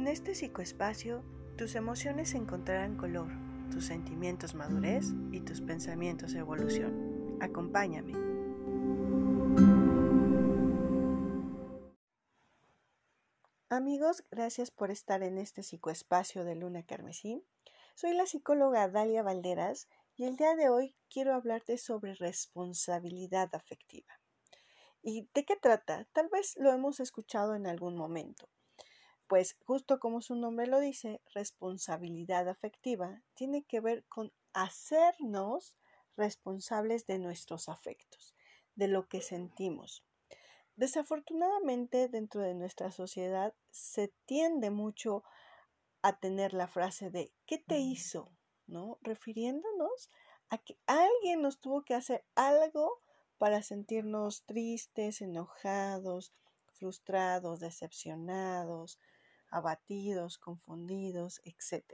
En este psicoespacio, tus emociones encontrarán color, tus sentimientos madurez y tus pensamientos evolución. Acompáñame. Amigos, gracias por estar en este psicoespacio de Luna Carmesí. Soy la psicóloga Dalia Valderas y el día de hoy quiero hablarte sobre responsabilidad afectiva. ¿Y de qué trata? Tal vez lo hemos escuchado en algún momento. Pues justo como su nombre lo dice, responsabilidad afectiva tiene que ver con hacernos responsables de nuestros afectos, de lo que sentimos. Desafortunadamente, dentro de nuestra sociedad se tiende mucho a tener la frase de ¿qué te hizo? ¿no? Refiriéndonos a que alguien nos tuvo que hacer algo para sentirnos tristes, enojados, frustrados, decepcionados, abatidos, confundidos, etc.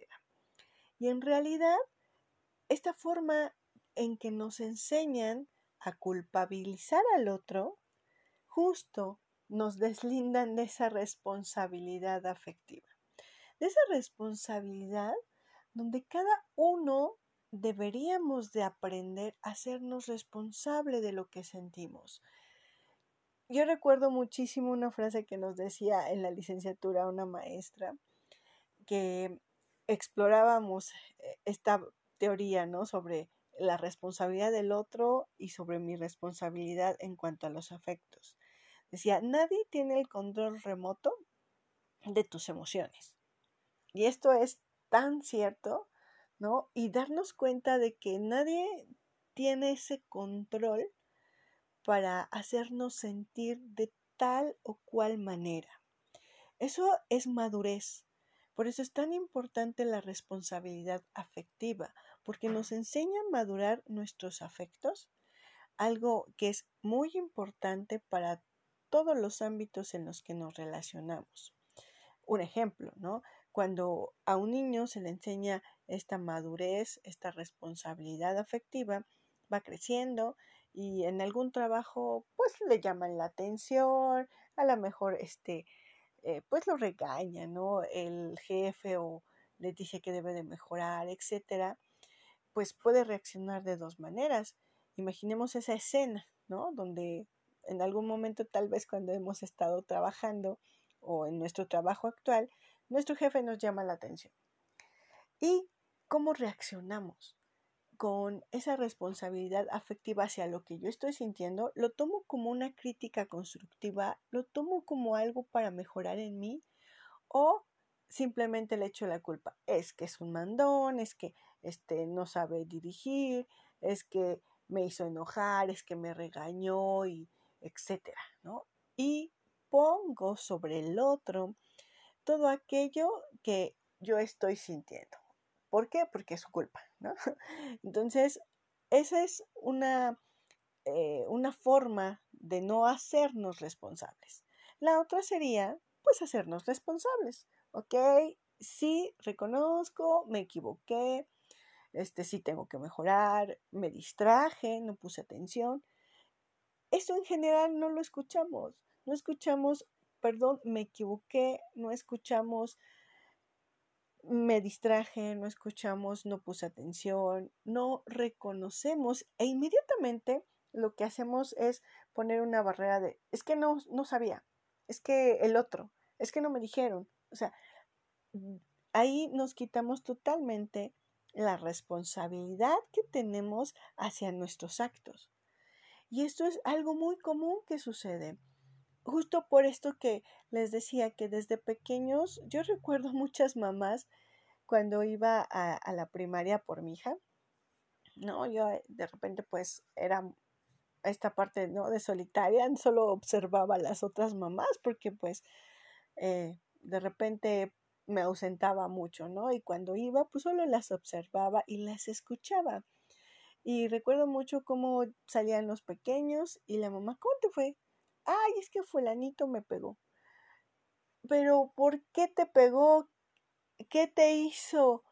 Y en realidad, esta forma en que nos enseñan a culpabilizar al otro, justo nos deslindan de esa responsabilidad afectiva, de esa responsabilidad donde cada uno deberíamos de aprender a hacernos responsable de lo que sentimos. Yo recuerdo muchísimo una frase que nos decía en la licenciatura una maestra que explorábamos eh, esta teoría, ¿no? Sobre la responsabilidad del otro y sobre mi responsabilidad en cuanto a los afectos. Decía, nadie tiene el control remoto de tus emociones. Y esto es tan cierto ¿no? Y darnos cuenta de que nadie tiene ese control para hacernos sentir de tal o cual manera. Eso es madurez. Por eso es tan importante la responsabilidad afectiva, porque nos enseña a madurar nuestros afectos, algo que es muy importante para todos los ámbitos en los que nos relacionamos. Un ejemplo, ¿no? Cuando a un niño se le enseña esta madurez, esta responsabilidad afectiva, va creciendo y en algún trabajo pues le llaman la atención, a lo mejor este eh, pues lo regaña, ¿no? El jefe o le dice que debe de mejorar, etcétera, pues puede reaccionar de dos maneras. Imaginemos esa escena, ¿no? Donde en algún momento, tal vez cuando hemos estado trabajando o en nuestro trabajo actual, nuestro jefe nos llama la atención. ¿Y cómo reaccionamos con esa responsabilidad afectiva hacia lo que yo estoy sintiendo? ¿Lo tomo como una crítica constructiva? ¿Lo tomo como algo para mejorar en mí? ¿O simplemente le echo la culpa? Es que es un mandón, es que este, no sabe dirigir, es que me hizo enojar, es que me regañó y etcétera, ¿no? Y pongo sobre el otro todo aquello que yo estoy sintiendo. ¿Por qué? Porque es su culpa, ¿no? Entonces, esa es una, eh, una forma de no hacernos responsables. La otra sería, pues, hacernos responsables, ¿ok? Sí, reconozco, me equivoqué, este sí tengo que mejorar, me distraje, no puse atención. Esto en general no lo escuchamos. No escuchamos perdón, me equivoqué, no escuchamos, me distraje, no escuchamos, no puse atención, no reconocemos e inmediatamente lo que hacemos es poner una barrera de, es que no, no sabía, es que el otro, es que no me dijeron. O sea, ahí nos quitamos totalmente la responsabilidad que tenemos hacia nuestros actos. Y esto es algo muy común que sucede justo por esto que les decía que desde pequeños, yo recuerdo muchas mamás cuando iba a, la primaria por mi hija, ¿no? Yo eh, de repente pues era esta parte, ¿no? De solitaria, solo observaba a las otras mamás porque pues eh, de repente me ausentaba mucho, ¿no? Y cuando iba pues solo las observaba y las escuchaba. Y recuerdo mucho cómo salían los pequeños y la mamá, ¿cómo te fue? Ay, es que fulanito me pegó. Pero ¿por qué te pegó? ¿Qué te hizo?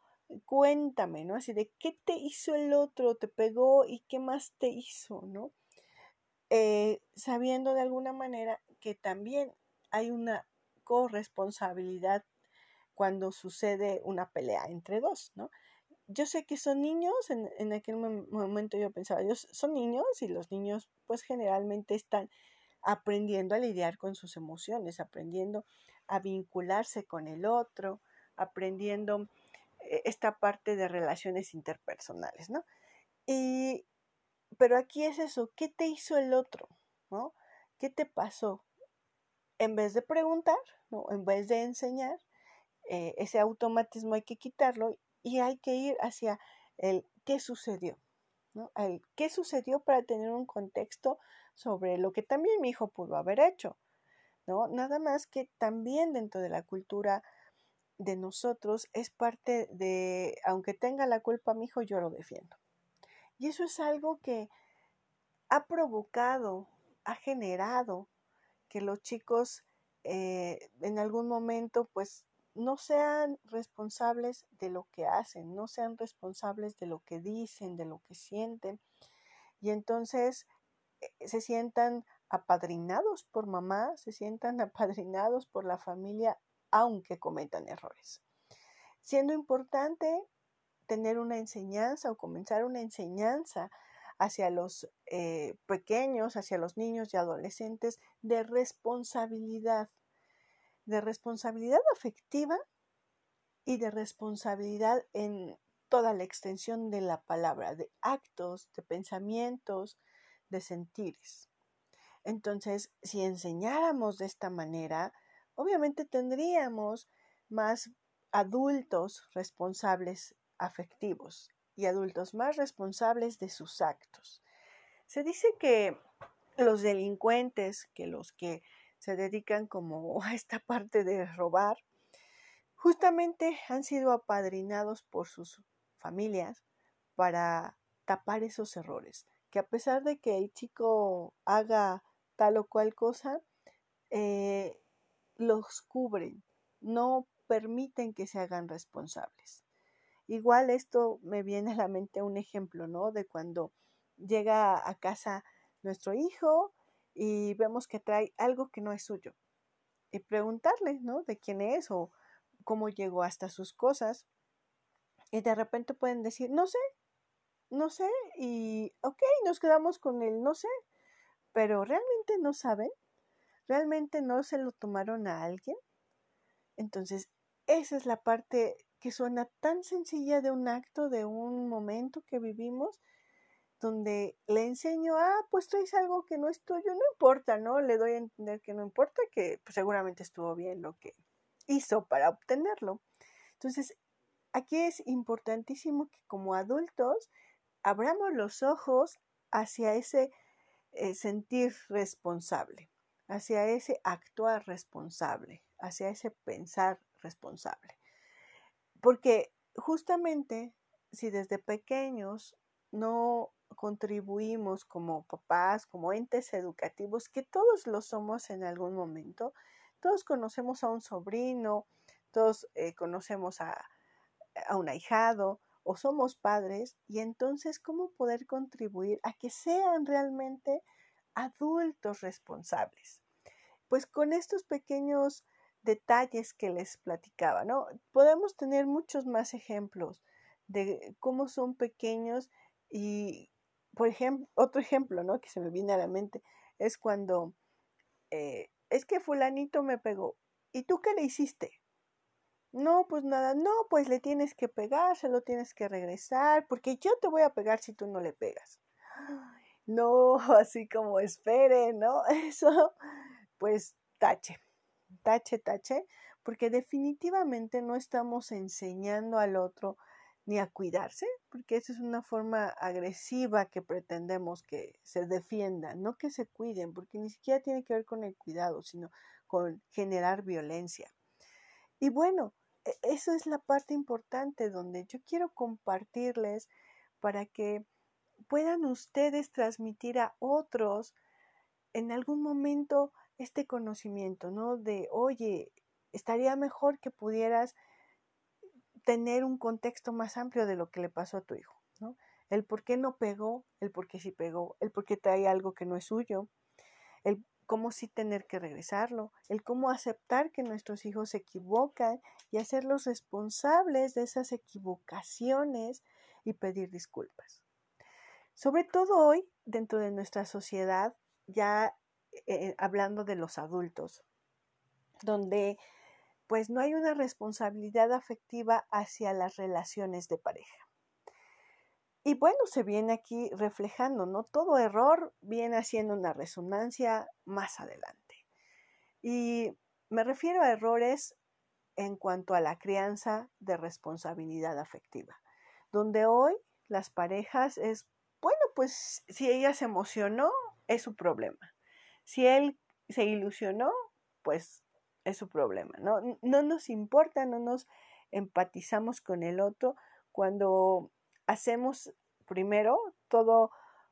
Cuéntame, ¿no? Así de qué te hizo el otro, te pegó y qué más te hizo, ¿no? Eh, sabiendo de alguna manera que también hay una corresponsabilidad cuando sucede una pelea entre dos, ¿no? Yo sé que son niños, en, en aquel momento yo pensaba, ellos son niños y los niños pues generalmente están aprendiendo a lidiar con sus emociones, aprendiendo a vincularse con el otro, aprendiendo eh, esta parte de relaciones interpersonales, ¿no? Y, pero aquí es eso, ¿qué te hizo el otro? ¿No? ¿Qué te pasó? En vez de preguntar, en vez de enseñar, eh, ese automatismo hay que quitarlo y hay que ir hacia el qué sucedió, qué sucedió para tener un contexto sobre lo que también mi hijo pudo haber hecho, ¿no? Nada más que también dentro de la cultura de nosotros es parte de, aunque tenga la culpa mi hijo, yo lo defiendo. Y eso es algo que ha provocado, ha generado que los chicos eh, en algún momento pues no sean responsables de lo que hacen, no sean responsables de lo que dicen, de lo que sienten. Y entonces eh, se sientan apadrinados por mamá, se sientan apadrinados por la familia, aunque cometan errores. Siendo importante tener una enseñanza o comenzar una enseñanza hacia los eh, pequeños, hacia los niños y adolescentes de responsabilidad, de responsabilidad afectiva y de responsabilidad en toda la extensión de la palabra, de actos, de pensamientos, de sentires. Entonces, si enseñáramos de esta manera, obviamente tendríamos más adultos responsables afectivos y adultos más responsables de sus actos. Se dice que los delincuentes, que los que se dedican como a esta parte de robar, justamente han sido apadrinados por sus familias para tapar esos errores que a pesar de que el chico haga tal o cual cosa, eh, los cubren, no permiten que se hagan responsables. Igual esto me viene a la mente un ejemplo, ¿no? De cuando llega a casa nuestro hijo y vemos que trae algo que no es suyo. Y preguntarle, ¿no? De quién es o cómo llegó hasta sus cosas. Y de repente pueden decir, no sé, no sé, y ok, nos quedamos con el no sé, pero realmente no saben, realmente no se lo tomaron a alguien. Entonces, esa es la parte que suena tan sencilla de un acto, de un momento que vivimos, donde le enseño, ah, pues traes algo que no es tuyo, no importa, ¿no? Le doy a entender que no importa, que pues, seguramente estuvo bien lo que hizo para obtenerlo. Entonces, aquí es importantísimo que como adultos abramos los ojos hacia ese eh, sentir responsable, hacia ese actuar responsable, hacia ese pensar responsable. Porque justamente si desde pequeños no contribuimos como papás, como entes educativos, que todos lo somos en algún momento, todos conocemos a un sobrino, todos eh, conocemos a, a un ahijado, o somos padres y entonces cómo poder contribuir a que sean realmente adultos responsables. Pues con estos pequeños detalles que les platicaba, ¿no? Podemos tener muchos más ejemplos de cómo son pequeños y, por ejemplo, otro ejemplo, ¿no? Que se me viene a la mente es cuando eh, es que fulanito me pegó. ¿Y tú qué le hiciste? No, pues nada, no, pues le tienes que pegar, se lo tienes que regresar, porque yo te voy a pegar si tú no le pegas. No, así como espere, ¿no? Eso, pues tache, tache, tache, porque definitivamente no estamos enseñando al otro ni a cuidarse, porque esa es una forma agresiva que pretendemos que se defiendan, no que se cuiden, porque ni siquiera tiene que ver con el cuidado, sino con generar violencia. Y bueno, e, eso es la parte importante donde yo quiero compartirles para que puedan ustedes transmitir a otros en algún momento este conocimiento, ¿no? De, oye, estaría mejor que pudieras tener un contexto más amplio de lo que le pasó a tu hijo, ¿no? El por qué no pegó, el por qué sí pegó, el por qué trae algo que no es suyo, el cómo sí tener que regresarlo, el cómo aceptar que nuestros hijos se equivocan y hacerlos responsables de esas equivocaciones y pedir disculpas. Sobre todo hoy, dentro de nuestra sociedad, ya eh, hablando de los adultos, donde pues no hay una responsabilidad afectiva hacia las relaciones de pareja. Y bueno, se viene aquí reflejando, ¿no? Todo error viene haciendo una resonancia más adelante. Y me refiero a errores en cuanto a la crianza de responsabilidad afectiva, donde hoy las parejas es, bueno, pues si ella se emocionó, es su problema. Si él se ilusionó, pues es su problema, ¿no? No nos importa, no nos empatizamos con el otro cuando hacemos primero todo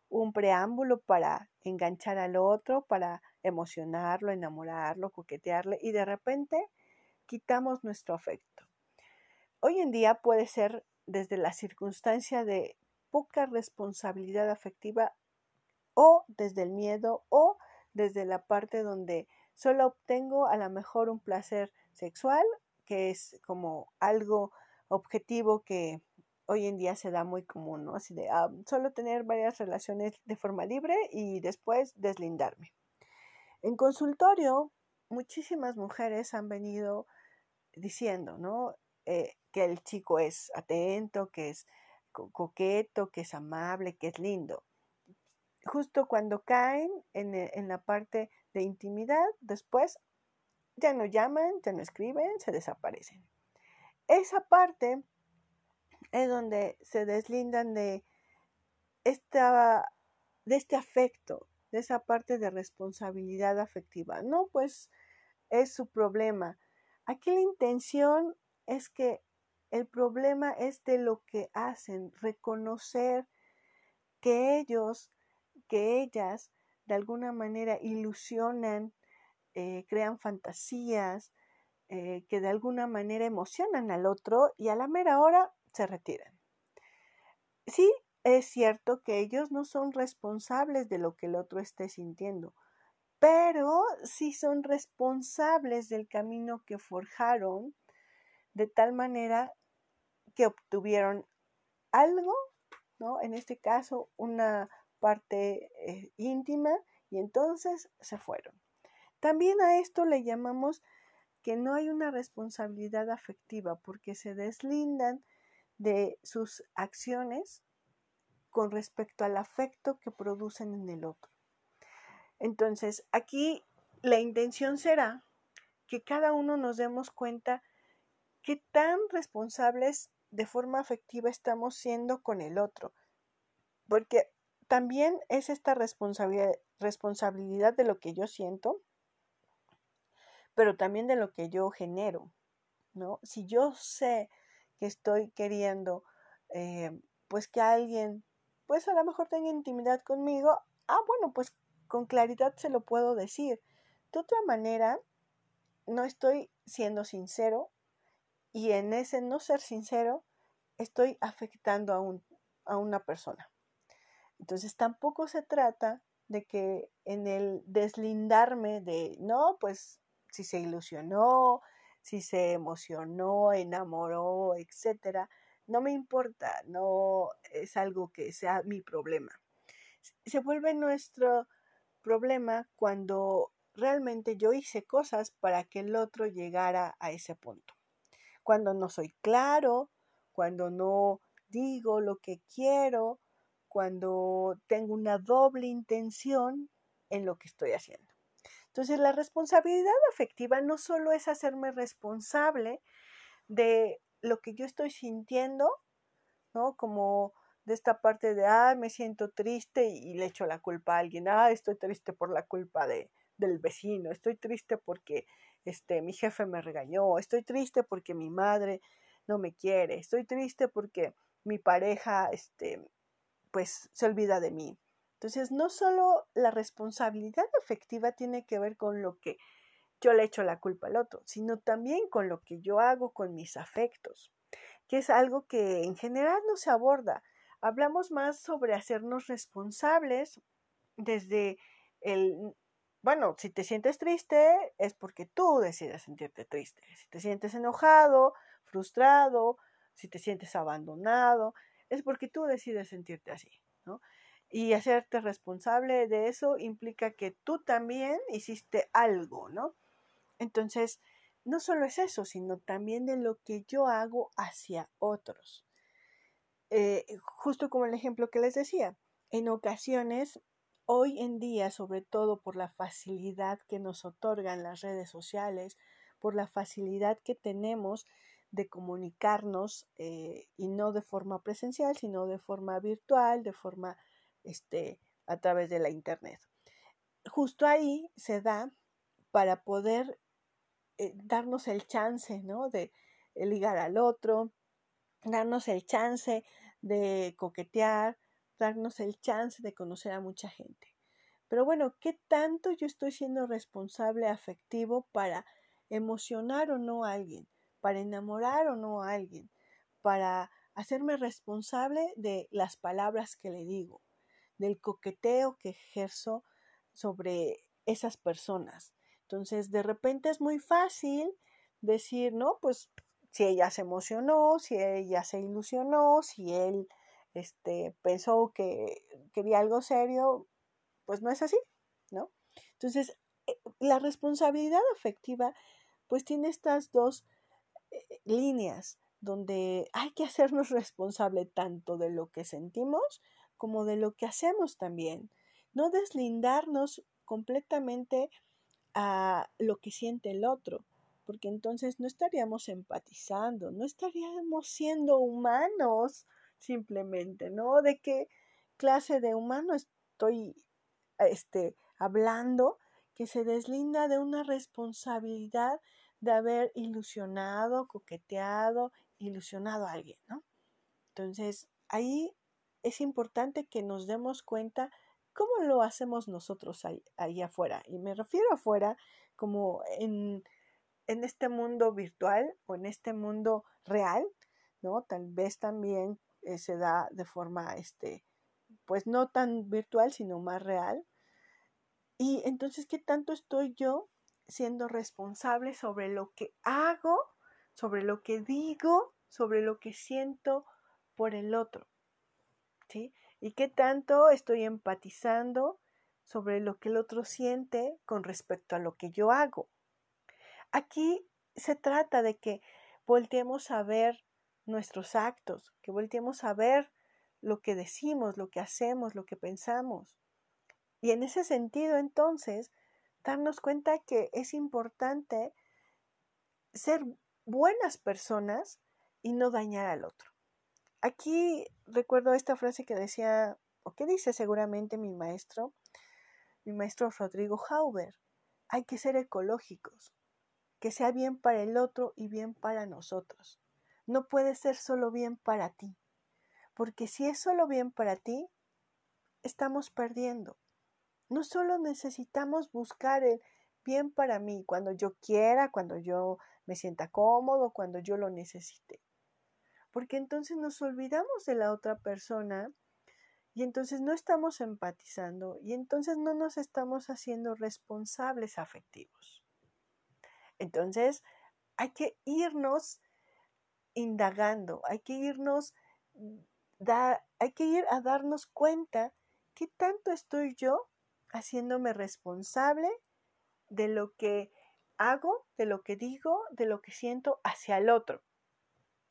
un preámbulo para enganchar al otro, para emocionarlo, enamorarlo, coquetearle y de repente quitamos nuestro afecto. Hoy en día puede ser desde la circunstancia de poca responsabilidad afectiva o desde el miedo o desde la parte donde solo obtengo a lo mejor un placer sexual, que es como algo objetivo que hoy en día se da muy común, ¿no? Así de ah, solo tener varias relaciones de forma libre y después deslindarme. En consultorio, muchísimas mujeres han venido diciendo, ¿no? Eh, que el chico es atento, que es coqueto, que es amable, que es lindo. Justo cuando caen en, en la parte de intimidad, después ya no llaman, ya no escriben, se desaparecen. Esa parte es donde se deslindan de, esta, de este afecto, de esa parte de responsabilidad afectiva. No, pues es su problema. Aquí la intención es que el problema es de lo que hacen, reconocer que ellos, que ellas, de alguna manera ilusionan, eh, crean fantasías, eh, que de alguna manera emocionan al otro y a la mera hora se retiran. Sí, es cierto que ellos no son responsables de lo que el otro esté sintiendo, pero sí son responsables del camino que forjaron de tal manera que obtuvieron algo, ¿no? En este caso, una parte eh, íntima y entonces se fueron. También a esto le llamamos que no hay una responsabilidad afectiva porque se deslindan de sus acciones con respecto al afecto que producen en el otro. Entonces, aquí la intención será que cada uno nos demos cuenta qué tan responsables de forma afectiva estamos siendo con el otro. Porque también es esta responsabilidad, de lo que yo siento, pero también de lo que yo genero, ¿no? Si yo sé que estoy queriendo, eh, pues que alguien, pues a lo mejor tenga intimidad conmigo, ah, bueno, pues con claridad se lo puedo decir. De otra manera, no estoy siendo sincero y en ese no ser sincero estoy afectando a, un, a una persona. Entonces tampoco se trata de que en el deslindarme de, no, pues si se ilusionó, si se emocionó, enamoró, etcétera, no me importa, no es algo que sea mi problema. Se vuelve nuestro problema cuando realmente yo hice cosas para que el otro llegara a ese punto. Cuando no soy claro, cuando no digo lo que quiero, cuando tengo una doble intención en lo que estoy haciendo. Entonces, la responsabilidad afectiva no solo es hacerme responsable de lo que yo estoy sintiendo, ¿no? Como de esta parte de, ah, me siento triste y, le echo la culpa a alguien, ah, estoy triste por la culpa de, del vecino, estoy triste porque este, mi jefe me regañó, estoy triste porque mi madre no me quiere, estoy triste porque mi pareja, este, pues, se olvida de mí. Entonces, no solo la responsabilidad afectiva tiene que ver con lo que yo le echo la culpa al otro, sino también con lo que yo hago con mis afectos, que es algo que en general no se aborda. Hablamos más sobre hacernos responsables desde el bueno, si te sientes triste es porque tú decides sentirte triste. Si te sientes enojado, frustrado, si te sientes abandonado, es porque tú decides sentirte así, ¿no? Y hacerte responsable de eso implica que tú también hiciste algo, ¿no? Entonces, no solo es eso, sino también de lo que yo hago hacia otros. Eh, justo como el ejemplo que les decía, en ocasiones, hoy en día, sobre todo por la facilidad que nos otorgan las redes sociales, por la facilidad que tenemos de comunicarnos eh, y no de forma presencial, sino de forma virtual, de forma este, a través de la internet. Justo ahí se da para poder eh, darnos el chance, ¿no? De ligar al otro, darnos el chance de coquetear, darnos el chance de conocer a mucha gente. Pero bueno, ¿qué tanto yo estoy siendo responsable afectivo para emocionar o no a alguien, para enamorar o no a alguien, para hacerme responsable de las palabras que le digo, del coqueteo que ejerzo sobre esas personas? Entonces, de repente es muy fácil decir, no, pues si ella se emocionó, si ella se ilusionó, si él este, pensó que quería algo serio, pues no es así, ¿no? Entonces, eh, la responsabilidad afectiva, pues tiene estas dos líneas donde hay que hacernos responsable tanto de lo que sentimos como de lo que hacemos también. No deslindarnos completamente a lo que siente el otro, porque entonces no estaríamos empatizando, no estaríamos siendo humanos simplemente, ¿no? ¿De qué clase de humano estoy este, hablando que se deslinda de una responsabilidad de haber ilusionado, coqueteado, ilusionado a alguien, ¿no? Entonces, ahí es importante que nos demos cuenta cómo lo hacemos nosotros ahí, afuera. Y me refiero afuera como en en este mundo virtual o en este mundo real, ¿no? Tal vez también eh, se da de forma, este, pues no tan virtual, sino más real. Y entonces, ¿qué tanto estoy yo siendo responsable sobre lo que hago, sobre lo que digo, sobre lo que siento por el otro? ¿Sí? ¿Y qué tanto estoy empatizando sobre lo que el otro siente con respecto a lo que yo hago? Aquí se trata de que volteemos a ver nuestros actos, que volteemos a ver lo que decimos, lo que hacemos, lo que pensamos. Y en ese sentido, entonces, darnos cuenta que es importante ser buenas personas y no dañar al otro. Aquí recuerdo esta frase que decía, o que dice seguramente mi maestro, mi maestro Rodrigo Hauber, hay que ser ecológicos que sea bien para el otro y bien para nosotros. No puede ser solo bien para ti, porque si es solo bien para ti, estamos perdiendo. No solo necesitamos buscar el bien para mí cuando yo quiera, cuando yo me sienta cómodo, cuando yo lo necesite. Porque entonces nos olvidamos de la otra persona y entonces no estamos empatizando y entonces no nos estamos haciendo responsables afectivos. Entonces, hay que irnos indagando, hay que irnos, hay que ir a darnos cuenta qué tanto estoy yo haciéndome responsable de lo que hago, de lo que digo, de lo que siento hacia el otro.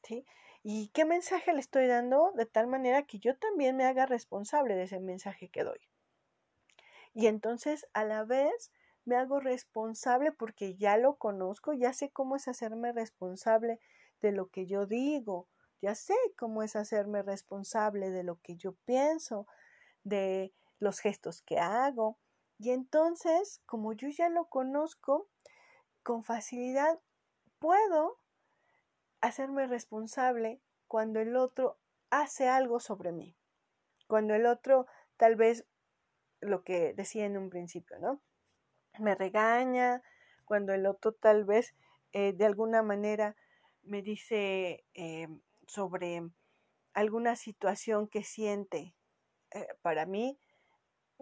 ¿Sí? ¿Y qué mensaje le estoy dando de tal manera que yo también me haga responsable de ese mensaje que doy? Y entonces, a la vez, me hago responsable porque ya lo conozco, ya sé cómo es hacerme responsable de lo que yo digo, ya sé cómo es hacerme responsable de lo que yo pienso, de los gestos que hago. Y entonces, como yo ya lo conozco, con facilidad puedo hacerme responsable cuando el otro hace algo sobre mí. Cuando el otro, tal vez, lo que decía en un principio, ¿no? me regaña, cuando el otro tal vez eh, de alguna manera me dice eh, sobre alguna situación que siente. Eh, para mí,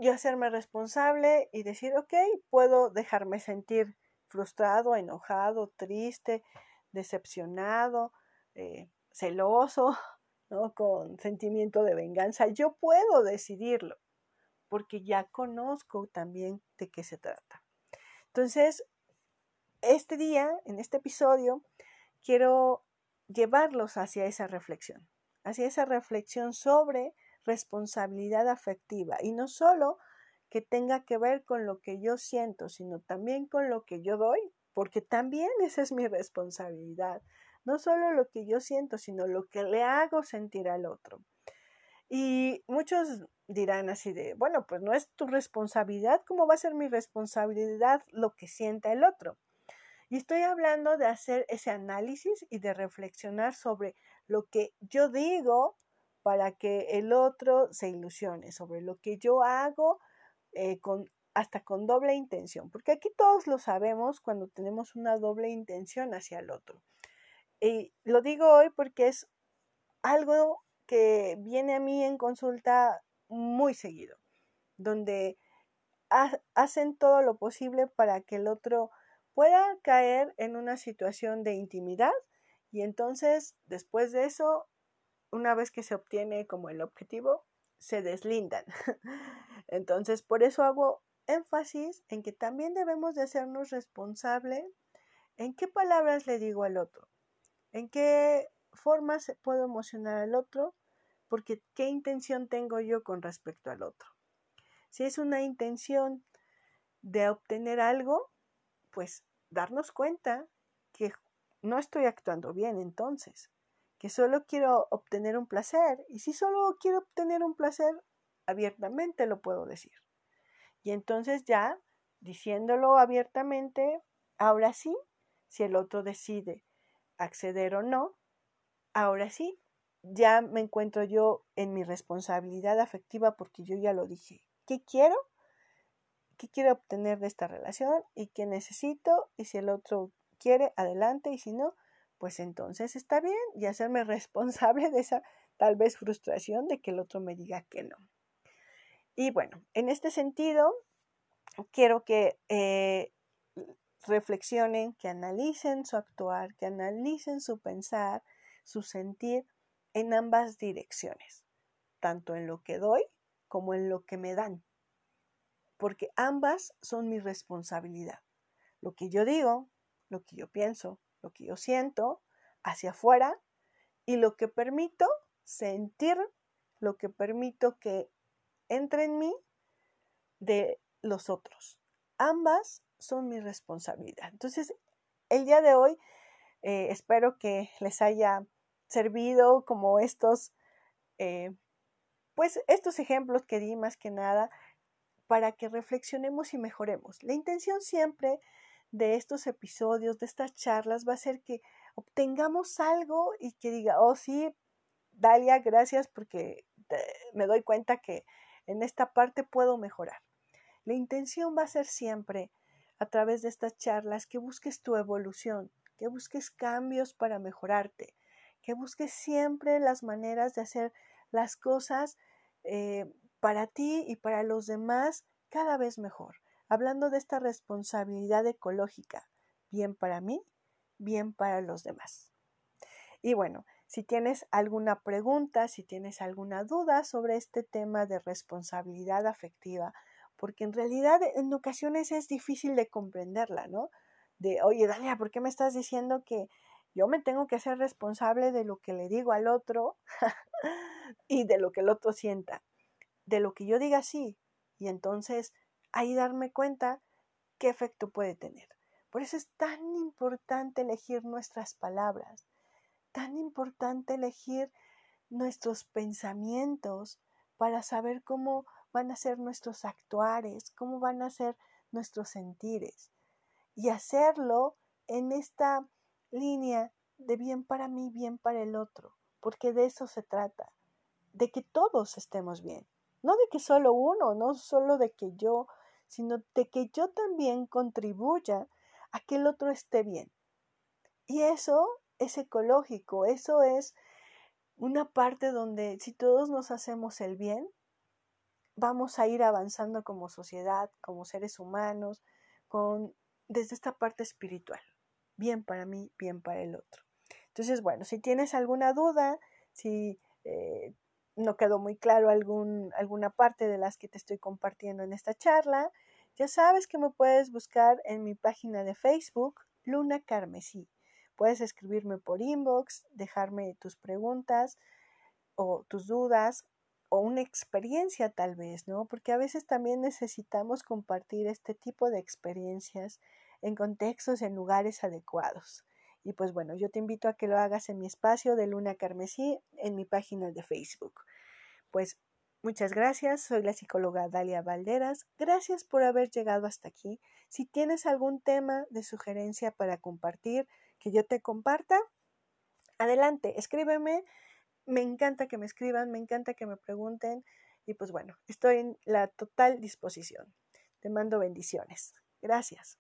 yo hacerme responsable y decir, ok, puedo dejarme sentir frustrado, enojado, triste, decepcionado, eh, celoso, ¿no? con sentimiento de venganza. Yo puedo decidirlo porque ya conozco también de qué se trata. Entonces, este día, en este episodio, quiero llevarlos hacia esa reflexión, hacia esa reflexión sobre responsabilidad afectiva y no solo que tenga que ver con lo que yo siento, sino también con lo que yo doy, porque también esa es mi responsabilidad, no solo lo que yo siento, sino lo que le hago sentir al otro. Y muchos dirán así de, bueno, pues no es tu responsabilidad, ¿cómo va a ser mi responsabilidad lo que sienta el otro? Y estoy hablando de hacer ese análisis y de reflexionar sobre lo que yo digo para que el otro se ilusione, sobre lo que yo hago eh, con, hasta con doble intención, porque aquí todos lo sabemos cuando tenemos una doble intención hacia el otro. Y lo digo hoy porque es algo que viene a mí en consulta muy seguido, donde hacen todo lo posible para que el otro pueda caer en una situación de intimidad y entonces después de eso, una vez que se obtiene como el objetivo, se deslindan. entonces, por eso hago énfasis en que también debemos de hacernos responsable en qué palabras le digo al otro, en qué formas puedo emocionar al otro, porque qué intención tengo yo con respecto al otro. Si es una intención de obtener algo, pues darnos cuenta que no estoy actuando bien entonces, que solo quiero obtener un placer y si solo quiero obtener un placer, abiertamente lo puedo decir. Y entonces ya, diciéndolo abiertamente, ahora sí, si el otro decide acceder o no, ahora sí, ya me encuentro yo en mi responsabilidad afectiva porque yo ya lo dije. ¿Qué quiero? qué quiero obtener de esta relación y qué necesito y si el otro quiere, adelante y si no, pues entonces está bien y hacerme responsable de esa tal vez frustración de que el otro me diga que no. Y bueno, en este sentido, quiero que eh, reflexionen, que analicen su actuar, que analicen su pensar, su sentir en ambas direcciones, tanto en lo que doy como en lo que me dan porque ambas son mi responsabilidad. Lo que yo digo, lo que yo pienso, lo que yo siento hacia afuera y lo que permito sentir, lo que permito que entre en mí de los otros. Ambas son mi responsabilidad. Entonces, el día de hoy eh, espero que les haya servido como estos, eh, pues estos ejemplos que di más que nada para que reflexionemos y mejoremos. La intención siempre de estos episodios, de estas charlas, va a ser que obtengamos algo y que diga, oh sí, Dalia, gracias porque me doy cuenta que en esta parte puedo mejorar. La intención va a ser siempre, a través de estas charlas, que busques tu evolución, que busques cambios para mejorarte, que busques siempre las maneras de hacer las cosas eh, para ti y para los demás cada vez mejor, hablando de esta responsabilidad ecológica, bien para mí, bien para los demás. Y bueno, si tienes alguna pregunta, si tienes alguna duda sobre este tema de responsabilidad afectiva, porque en realidad en ocasiones es difícil de comprenderla, ¿no? De, oye, Dalia, ¿por qué me estás diciendo que yo me tengo que ser responsable de lo que le digo al otro y de lo que el otro sienta? de lo que yo diga sí. Y entonces ahí darme cuenta qué efecto puede tener. Por eso es tan importante elegir nuestras palabras, tan importante elegir nuestros pensamientos para saber cómo van a ser nuestros actuares, cómo van a ser nuestros sentires. Y hacerlo en esta línea de bien para mí, bien para el otro, porque de eso se trata, de que todos estemos bien. No de que solo uno, no solo de que yo, sino de que yo también contribuya a que el otro esté bien. Y eso es ecológico, eso es una parte donde si todos nos hacemos el bien, vamos a ir avanzando como sociedad, como seres humanos, con, desde esta parte espiritual. Bien para mí, bien para el otro. Entonces, bueno, si tienes alguna duda, si eh, no quedó muy claro alguna parte de las que te estoy compartiendo en esta charla, ya sabes que me puedes buscar en mi página de Facebook, Luna Carmesí. Puedes escribirme por inbox, dejarme tus preguntas o tus dudas o una experiencia tal vez, ¿no? Porque a veces también necesitamos compartir este tipo de experiencias en contextos, en lugares adecuados. Y pues bueno, yo te invito a que lo hagas en mi espacio de Luna Carmesí en mi página de Facebook. Pues muchas gracias, soy la psicóloga Dalia Valderas. Gracias por haber llegado hasta aquí. Si tienes algún tema de sugerencia para compartir, que yo te comparta, adelante, escríbeme. Me encanta que me escriban, me encanta que me pregunten y pues bueno, estoy en la total disposición. Te mando bendiciones. Gracias.